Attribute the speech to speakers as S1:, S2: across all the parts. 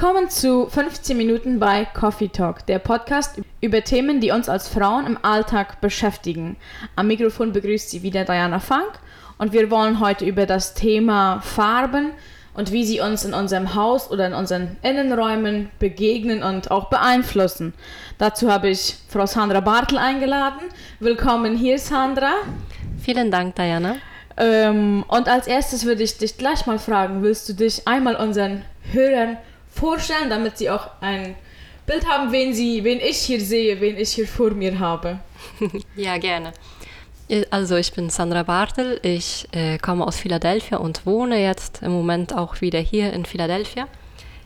S1: Willkommen zu 15 Minuten bei Coffee Talk, der Podcast über Themen, die uns als Frauen im Alltag beschäftigen. Am Mikrofon begrüßt sie wieder Diana Funk und wir wollen heute über das Thema Farben und wie sie uns in unserem Haus oder in unseren Innenräumen begegnen und auch beeinflussen. Dazu habe ich Frau Sandra Bartel eingeladen. Willkommen hier, Sandra.
S2: Vielen Dank, Diana.
S1: Ähm, und als erstes würde ich dich gleich mal fragen, willst du dich einmal unseren Hörern vorstellen, damit sie auch ein Bild haben, wen, sie, wen ich hier sehe, wen ich hier vor mir habe?
S2: ja, gerne. Also ich bin Sandra Bartel, ich äh, komme aus Philadelphia und wohne jetzt im Moment auch wieder hier in Philadelphia.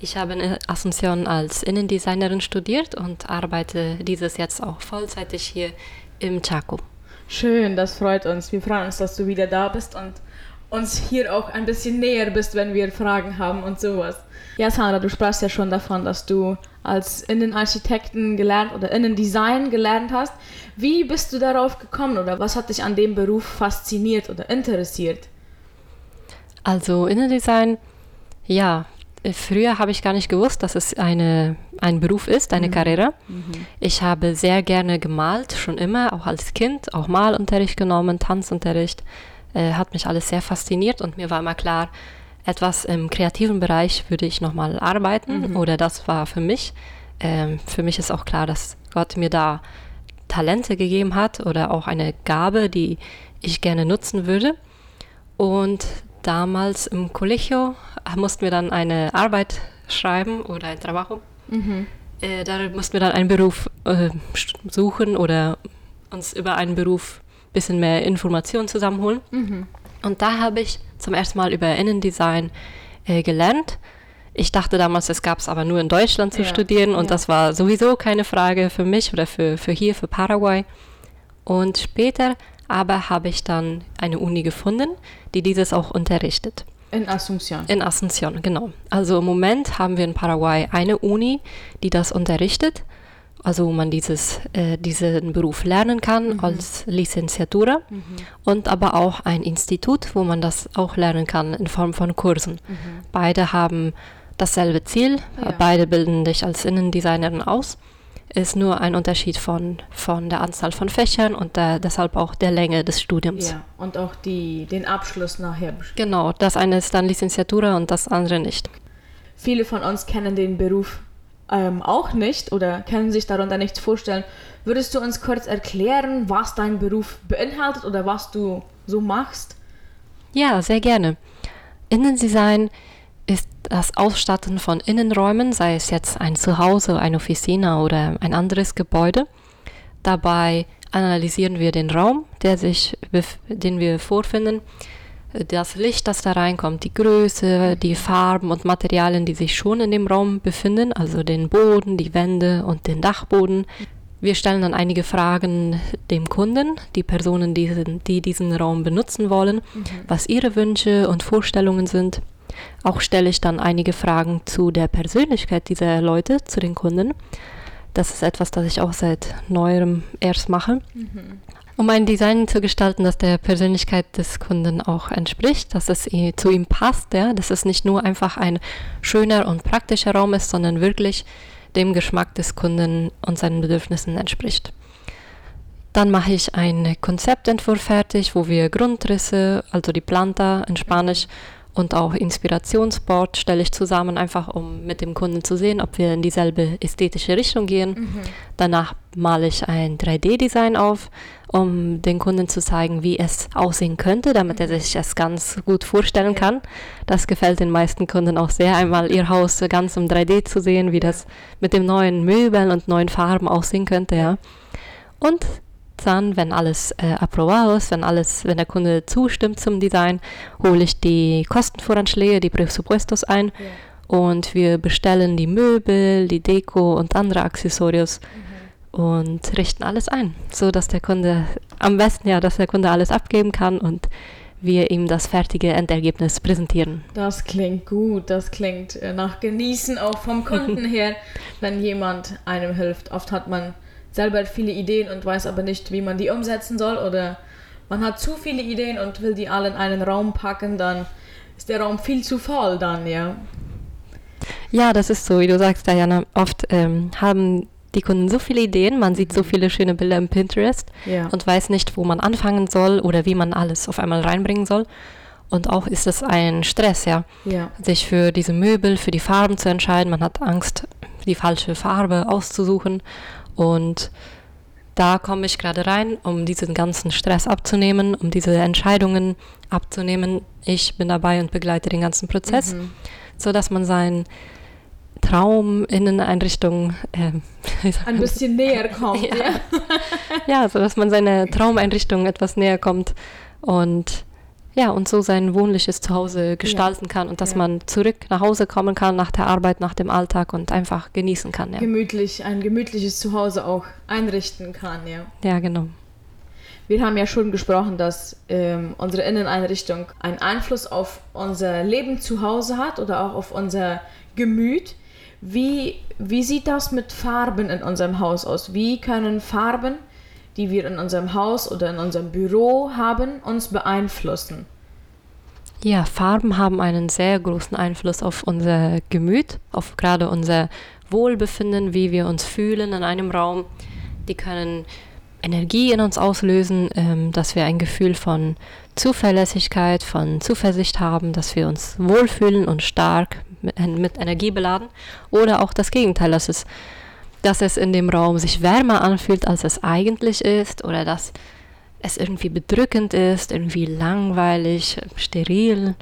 S2: Ich habe in Asunción als Innendesignerin studiert und arbeite dieses jetzt auch vollzeitig hier im Chaco.
S1: Schön, das freut uns. Wir freuen uns, dass du wieder da bist und uns hier auch ein bisschen näher bist, wenn wir Fragen haben und sowas. Ja, Sandra, du sprachst ja schon davon, dass du als Innenarchitekten gelernt oder Innendesign gelernt hast. Wie bist du darauf gekommen oder was hat dich an dem Beruf fasziniert oder interessiert?
S2: Also Innendesign, ja, früher habe ich gar nicht gewusst, dass es eine, ein Beruf ist, eine mhm. Karriere. Mhm. Ich habe sehr gerne gemalt, schon immer, auch als Kind, auch Malunterricht genommen, Tanzunterricht. Äh, hat mich alles sehr fasziniert und mir war immer klar, etwas im kreativen Bereich würde ich nochmal arbeiten mhm. oder das war für mich. Ähm, für mich ist auch klar, dass Gott mir da Talente gegeben hat oder auch eine Gabe, die ich gerne nutzen würde. Und damals im Collegio mussten wir dann eine Arbeit schreiben oder ein Trabajo. Mhm. Äh, da mussten wir dann einen Beruf äh, suchen oder uns über einen Beruf bisschen mehr Informationen zusammenholen. Mhm. Und da habe ich zum ersten Mal über Innendesign äh, gelernt. Ich dachte damals, es gab es aber nur in Deutschland zu ja, studieren und ja. das war sowieso keine Frage für mich oder für, für hier, für Paraguay. Und später aber habe ich dann eine Uni gefunden, die dieses auch unterrichtet.
S1: In Asunción.
S2: In Asunción, genau. Also im Moment haben wir in Paraguay eine Uni, die das unterrichtet also wo man dieses, äh, diesen Beruf lernen kann mhm. als Licenciatura mhm. und aber auch ein Institut, wo man das auch lernen kann in Form von Kursen. Mhm. Beide haben dasselbe Ziel, ja. beide bilden dich als Innendesignerin aus. Ist nur ein Unterschied von, von der Anzahl von Fächern und der, deshalb auch der Länge des Studiums. Ja,
S1: und auch die, den Abschluss nachher.
S2: Genau, das eine ist dann Licenciatura und das andere nicht.
S1: Viele von uns kennen den Beruf ähm, auch nicht oder können sich darunter nichts vorstellen. Würdest du uns kurz erklären, was dein Beruf beinhaltet oder was du so machst?
S2: Ja, sehr gerne. Innendesign ist das Ausstatten von Innenräumen, sei es jetzt ein Zuhause, eine Officina oder ein anderes Gebäude. Dabei analysieren wir den Raum, der sich, den wir vorfinden, das Licht, das da reinkommt, die Größe, die Farben und Materialien, die sich schon in dem Raum befinden, also den Boden, die Wände und den Dachboden. Wir stellen dann einige Fragen dem Kunden, die Personen, die, die diesen Raum benutzen wollen, mhm. was ihre Wünsche und Vorstellungen sind. Auch stelle ich dann einige Fragen zu der Persönlichkeit dieser Leute, zu den Kunden. Das ist etwas, das ich auch seit neuerem erst mache. Mhm um ein Design zu gestalten, das der Persönlichkeit des Kunden auch entspricht, dass es zu ihm passt, ja, dass es nicht nur einfach ein schöner und praktischer Raum ist, sondern wirklich dem Geschmack des Kunden und seinen Bedürfnissen entspricht. Dann mache ich einen Konzeptentwurf fertig, wo wir Grundrisse, also die Planta in Spanisch, und auch Inspirationsboard stelle ich zusammen, einfach um mit dem Kunden zu sehen, ob wir in dieselbe ästhetische Richtung gehen. Mhm. Danach male ich ein 3D-Design auf, um den Kunden zu zeigen, wie es aussehen könnte, damit er sich das ganz gut vorstellen kann. Das gefällt den meisten Kunden auch sehr, einmal ihr Haus ganz im 3D zu sehen, wie das mit dem neuen Möbeln und neuen Farben aussehen könnte, ja. Und dann, wenn alles äh, aprobado ist, wenn alles, wenn der Kunde zustimmt zum Design, hole ich die Kostenvoranschläge, die Presupuestos ein ja. und wir bestellen die Möbel, die Deko und andere Accessorios mhm. und richten alles ein, so dass der Kunde am besten ja, dass der Kunde alles abgeben kann und wir ihm das fertige Endergebnis präsentieren.
S1: Das klingt gut, das klingt äh, nach Genießen auch vom Kunden her, wenn jemand einem hilft. Oft hat man selber viele Ideen und weiß aber nicht, wie man die umsetzen soll oder man hat zu viele Ideen und will die alle in einen Raum packen, dann ist der Raum viel zu voll dann, ja.
S2: Ja, das ist so, wie du sagst, Diana. Oft ähm, haben die Kunden so viele Ideen, man sieht so viele schöne Bilder im Pinterest
S1: Ja.
S2: und weiß nicht, wo man anfangen soll oder wie man alles auf einmal reinbringen soll. Und auch ist es ein Stress, ja,
S1: ja.
S2: sich für diese Möbel, für die Farben zu entscheiden. Man hat Angst, die falsche Farbe auszusuchen. Und da komme ich gerade rein, um diesen ganzen Stress abzunehmen, um diese Entscheidungen abzunehmen. Ich bin dabei und begleite den ganzen Prozess,
S1: Mhm.
S2: so dass man seinen Traum Inneneinrichtung äh,
S1: Ein bisschen näher kommt.
S2: Ja.
S1: ja.
S2: ja, so dass man seine Traumeinrichtung etwas näher kommt und ja, und so sein wohnliches Zuhause gestalten kann und dass
S1: Ja.
S2: man zurück nach Hause kommen kann nach der Arbeit, nach dem Alltag und einfach genießen kann. Ja,
S1: Gemütlich, ein gemütliches Zuhause auch einrichten kann, ja.
S2: ja genau.
S1: Wir haben ja schon gesprochen, dass ähm, unsere Inneneinrichtung einen Einfluss auf unser Leben zu Hause hat oder auch auf unser Gemüt. Wie, wie sieht das mit Farben in unserem Haus aus? Wie können Farben, die wir in unserem Haus oder in unserem Büro haben, uns beeinflussen?
S2: Ja, Farben haben einen sehr großen Einfluss auf unser Gemüt, auf gerade unser Wohlbefinden, wie wir uns fühlen in einem Raum. Die können Energie in uns auslösen, ähm, dass wir ein Gefühl von Zuverlässigkeit, von Zuversicht haben, dass wir uns wohlfühlen und stark mit, mit Energie beladen. Oder auch das Gegenteil, dass es, dass es in dem Raum sich wärmer anfühlt, als es eigentlich ist, oder dass es irgendwie bedrückend ist, irgendwie langweilig, steril.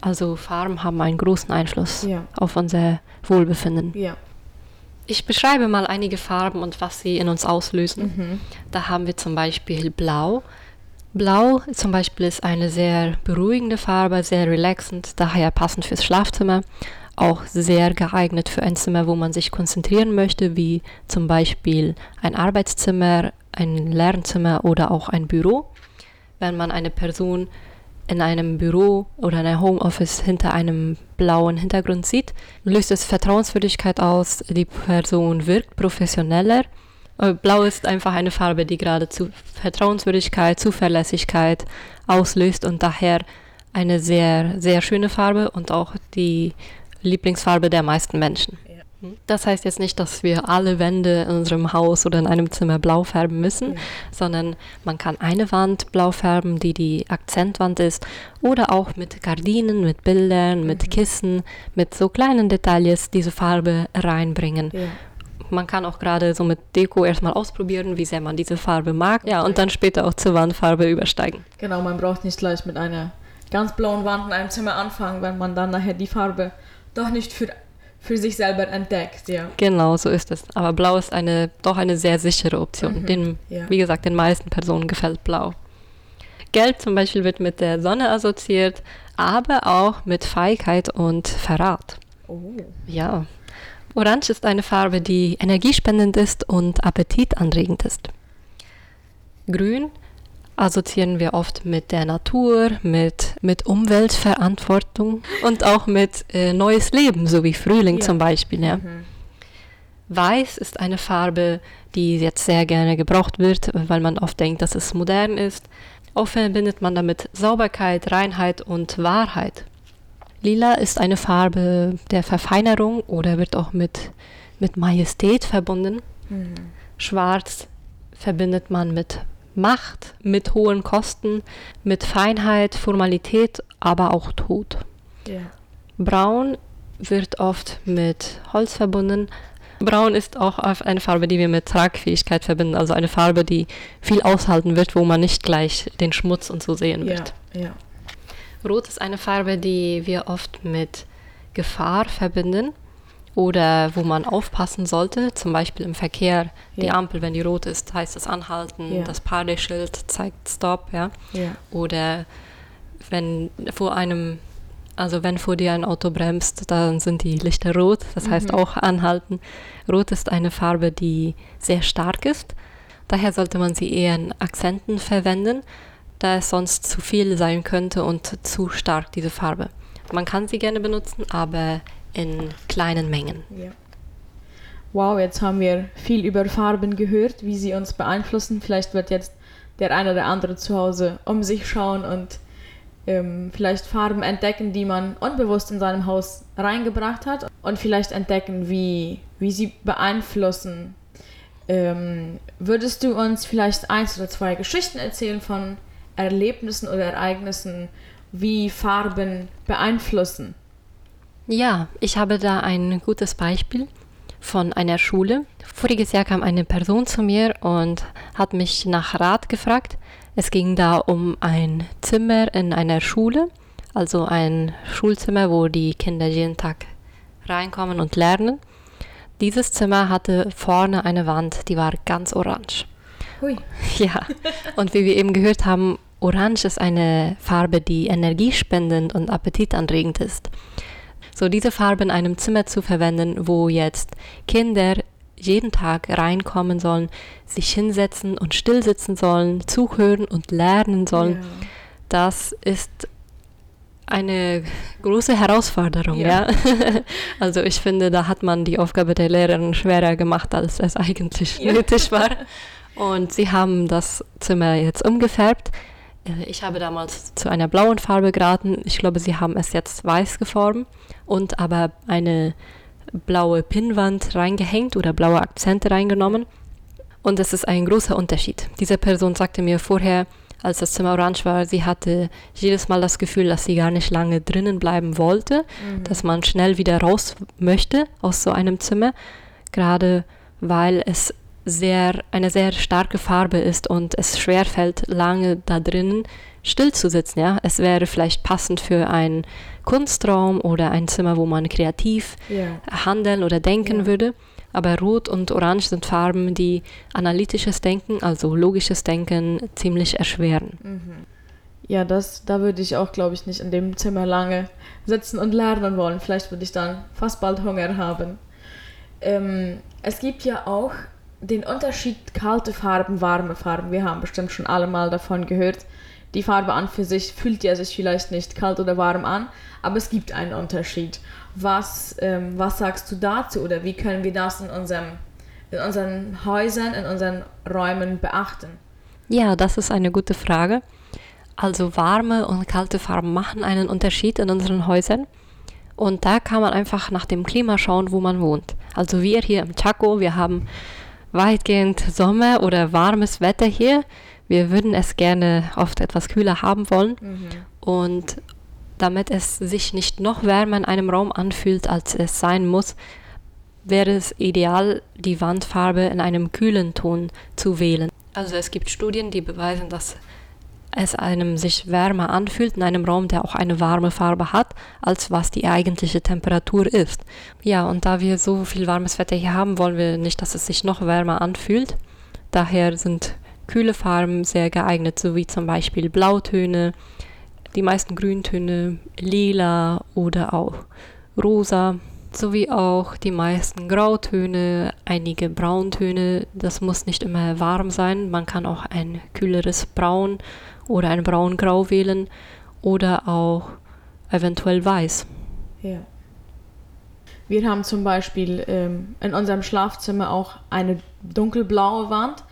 S2: Also Farben haben einen großen Einfluss
S1: Ja.
S2: auf unser Wohlbefinden.
S1: Ja.
S2: Ich beschreibe mal einige Farben und was sie in uns auslösen.
S1: Mhm.
S2: Da haben wir zum Beispiel Blau. Blau zum Beispiel ist eine sehr beruhigende Farbe, sehr relaxend, daher passend fürs Schlafzimmer. Auch sehr geeignet für ein Zimmer, wo man sich konzentrieren möchte, wie zum Beispiel ein Arbeitszimmer, ein Lernzimmer oder auch ein Büro. Wenn man eine Person in einem Büro oder in einem Homeoffice hinter einem blauen Hintergrund sieht, löst es Vertrauenswürdigkeit aus. Die Person wirkt professioneller. Äh, Blau ist einfach eine Farbe, die geradezu Vertrauenswürdigkeit, Zuverlässigkeit auslöst und daher eine sehr, sehr schöne Farbe und auch die Lieblingsfarbe der meisten Menschen.
S1: Ja.
S2: Das heißt jetzt nicht, dass wir alle Wände in unserem Haus oder in einem Zimmer blau färben müssen,
S1: Ja.
S2: sondern man kann eine Wand blau färben, die die Akzentwand ist, oder auch mit Gardinen, mit Bildern, mit Kissen, mit so kleinen Details diese Farbe reinbringen.
S1: Ja.
S2: Man kann auch gerade so mit Deko erstmal ausprobieren, wie sehr man diese Farbe mag. Ja, und dann später auch zur Wandfarbe übersteigen.
S1: Genau, man braucht nicht gleich mit einer ganz blauen Wand in einem Zimmer anfangen, wenn man dann nachher die Farbe doch nicht für, für sich selber entdeckt. Ja.
S2: Genau, so ist es. Aber Blau ist eine doch eine sehr sichere Option.
S1: Mhm,
S2: Den,
S1: ja.
S2: Wie gesagt, den meisten Personen gefällt Blau. Gelb zum Beispiel wird mit der Sonne assoziiert, aber auch mit Feigheit und Verrat.
S1: Oh.
S2: Ja. Orange ist eine Farbe, die energiespendend ist und appetitanregend ist. Grün assoziieren wir oft mit der Natur, mit, mit Umweltverantwortung und auch mit äh, neues Leben, so wie Frühling
S1: Ja.
S2: zum Beispiel. Ja.
S1: Mhm.
S2: Weiß ist eine Farbe, die jetzt sehr gerne gebraucht wird, weil man oft denkt, dass es modern ist. Oft verbindet man damit Sauberkeit, Reinheit und Wahrheit. Lila ist eine Farbe der Verfeinerung oder wird auch mit, mit Majestät verbunden.
S1: Mhm.
S2: Schwarz verbindet man mit Macht, mit hohen Kosten, mit Feinheit, Formalität, aber auch Tod.
S1: Ja.
S2: Braun wird oft mit Holz verbunden. Braun ist auch eine Farbe, die wir mit Tragfähigkeit verbinden, also eine Farbe, die viel aushalten wird, wo man nicht gleich den Schmutz und so sehen
S1: Ja.
S2: wird.
S1: Ja.
S2: Rot ist eine Farbe, die wir oft mit Gefahr verbinden oder wo man aufpassen sollte, zum Beispiel im Verkehr. Die
S1: Ja.
S2: Ampel, wenn die rot ist, heißt es anhalten,
S1: Ja.
S2: das Padeschild zeigt Stop, ja.
S1: Ja.
S2: Oder wenn vor einem, also wenn vor dir ein Auto bremst, dann sind die Lichter rot, das heißt
S1: Mhm.
S2: auch anhalten. Rot ist eine Farbe, die sehr stark ist. Daher sollte man sie eher in Akzenten verwenden, da es sonst zu viel sein könnte und zu stark diese Farbe. Man kann sie gerne benutzen, aber in kleinen Mengen.
S1: Ja. Wow, jetzt haben wir viel über Farben gehört, wie sie uns beeinflussen. Vielleicht wird jetzt der eine oder andere zu Hause um sich schauen und ähm, vielleicht Farben entdecken, die man unbewusst in seinem Haus reingebracht hat und vielleicht entdecken, wie, wie sie beeinflussen. Ähm, würdest du uns vielleicht eins oder zwei Geschichten erzählen von Erlebnissen oder Ereignissen, wie Farben beeinflussen?
S2: Ja, ich habe da ein gutes Beispiel von einer Schule. Voriges Jahr kam eine Person zu mir und hat mich nach Rat gefragt. Es ging da um ein Zimmer in einer Schule, also ein Schulzimmer, wo die Kinder jeden Tag reinkommen und lernen. Dieses Zimmer hatte vorne eine Wand, die war ganz orange.
S1: Hui.
S2: Ja, und wie wir eben gehört haben, orange ist eine Farbe, die energiespendend und appetitanregend ist. So diese Farbe in einem Zimmer zu verwenden, wo jetzt Kinder jeden Tag reinkommen sollen, sich hinsetzen und stillsitzen sollen, zuhören und lernen sollen, ja. das ist eine große Herausforderung, ja. ja. also ich finde, da hat man die Aufgabe der Lehrerin schwerer gemacht, als es eigentlich ja. nötig war. Und sie haben das Zimmer jetzt umgefärbt. Äh, ich habe damals zu einer blauen Farbe geraten. Ich glaube, sie haben es jetzt weiß geformt und aber eine blaue Pinnwand reingehängt oder blaue Akzente reingenommen. Und das ist ein großer Unterschied. Diese Person sagte mir vorher, als das Zimmer orange war, sie hatte jedes Mal das Gefühl, dass sie gar nicht lange drinnen bleiben wollte, mhm. dass man schnell wieder raus möchte aus so einem Zimmer, gerade weil es sehr, eine sehr starke Farbe ist und es schwer fällt, lange da drinnen still zu sitzen. Ja? Es wäre vielleicht passend für einen Kunstraum oder ein Zimmer, wo man kreativ yeah. handeln oder denken yeah. würde. Aber Rot und Orange sind Farben, die analytisches Denken, also logisches Denken, ziemlich erschweren. Mhm.
S1: Ja, das, da würde ich auch, glaube ich, nicht in dem Zimmer lange sitzen und lernen wollen. Vielleicht würde ich dann fast bald Hunger haben. Ähm, es gibt ja auch den Unterschied kalte Farben, warme Farben. Wir haben bestimmt schon alle mal davon gehört die Farbe an für sich fühlt ja sich vielleicht nicht kalt oder warm an, aber es gibt einen Unterschied. Was, ähm, was sagst du dazu oder wie können wir das in, unserem, in unseren Häusern, in unseren Räumen beachten?
S2: Ja, das ist eine gute Frage. Also warme und kalte Farben machen einen Unterschied in unseren Häusern. Und da kann man einfach nach dem Klima schauen, wo man wohnt. Also wir hier im Chaco, wir haben weitgehend Sommer oder warmes Wetter hier wir würden es gerne oft etwas kühler haben wollen. Mhm. Und damit es sich nicht noch wärmer in einem Raum anfühlt, als es sein muss, wäre es ideal, die Wandfarbe in einem kühlen Ton zu wählen. Also es gibt Studien, die beweisen, dass es einem sich wärmer anfühlt in einem Raum, der auch eine warme Farbe hat, als was die eigentliche Temperatur ist. Ja, und da wir so viel warmes Wetter hier haben, wollen wir nicht, dass es sich noch wärmer anfühlt. Daher sind kühle Farben sehr geeignet, so wie zum Beispiel Blautöne, die meisten Grüntöne, lila oder auch rosa, sowie auch die meisten Grautöne, einige Brauntöne. Das muss nicht immer warm sein, man kann auch ein kühleres Braun oder ein Braungrau wählen oder auch eventuell weiß.
S1: Ja. Wir haben zum Beispiel ähm, in unserem Schlafzimmer auch eine dunkelblaue Wand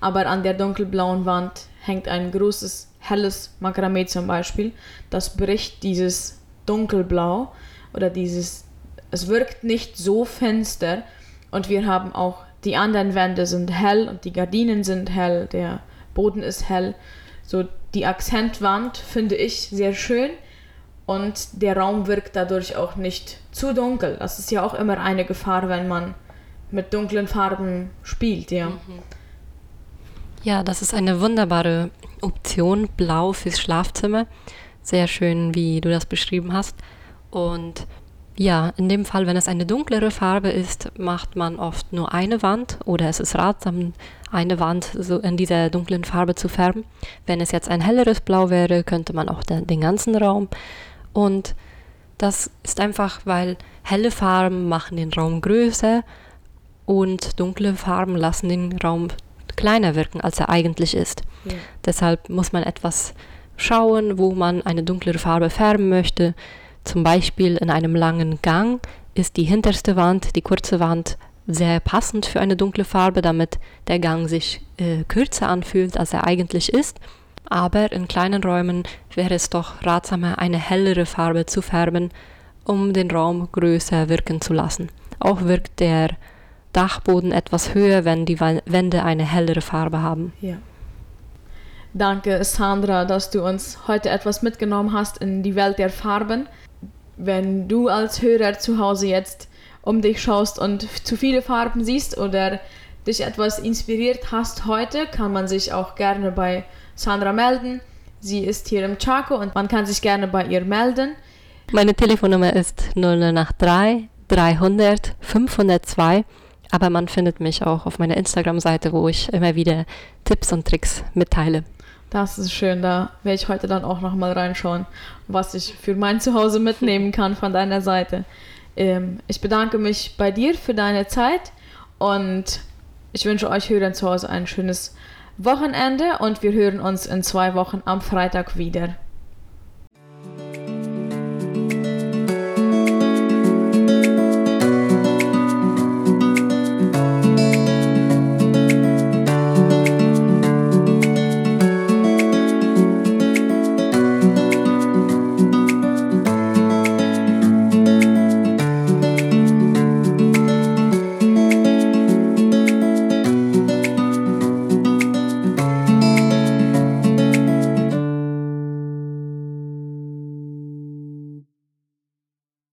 S1: aber an der dunkelblauen Wand hängt ein großes helles Makramee zum Beispiel. Das bricht dieses dunkelblau oder dieses, es wirkt nicht so finster und wir haben auch, die anderen Wände sind hell und die Gardinen sind hell, der Boden ist hell. So die Akzentwand finde ich sehr schön und der Raum wirkt dadurch auch nicht zu dunkel. Das ist ja auch immer eine Gefahr, wenn man mit dunklen Farben spielt, ja. Mhm.
S2: Ja, das ist eine wunderbare Option, blau fürs Schlafzimmer. Sehr schön, wie du das beschrieben hast. Und ja, in dem Fall, wenn es eine dunklere Farbe ist, macht man oft nur eine Wand oder es ist ratsam, eine Wand so in dieser dunklen Farbe zu färben. Wenn es jetzt ein helleres Blau wäre, könnte man auch den, den ganzen Raum. Und das ist einfach, weil helle Farben machen den Raum größer und dunkle Farben lassen den Raum kleiner wirken, als er eigentlich ist. Ja. Deshalb muss man etwas schauen, wo man eine dunklere Farbe färben möchte. Zum Beispiel in einem langen Gang ist die hinterste Wand, die kurze Wand, sehr passend für eine dunkle Farbe, damit der Gang sich äh, kürzer anfühlt, als er eigentlich ist. aber in kleinen Räumen wäre es doch ratsamer, eine hellere Farbe zu färben, um den Raum größer wirken zu lassen. Auch wirkt der Dachboden etwas höher, wenn die Wände eine hellere Farbe haben.
S1: Ja. Danke, Sandra, dass du uns heute etwas mitgenommen hast in die Welt der Farben. Wenn du als Hörer zu Hause jetzt um dich schaust und zu viele Farben siehst oder dich etwas inspiriert hast heute, kann man sich auch gerne bei Sandra melden. Sie ist hier im Chaco und man kann sich gerne bei ihr melden.
S2: Meine Telefonnummer ist 0083 300 502, aber man findet mich auch auf meiner Instagram-Seite, wo ich immer wieder Tipps und Tricks mitteile.
S1: Das ist schön, da werde ich heute dann auch nochmal reinschauen, was ich für mein Zuhause mitnehmen kann von deiner Seite. Ähm, ich bedanke mich bei dir für deine Zeit und ich wünsche euch Hörern zu Hause ein schönes Wochenende und wir hören uns in zwei Wochen am Freitag wieder.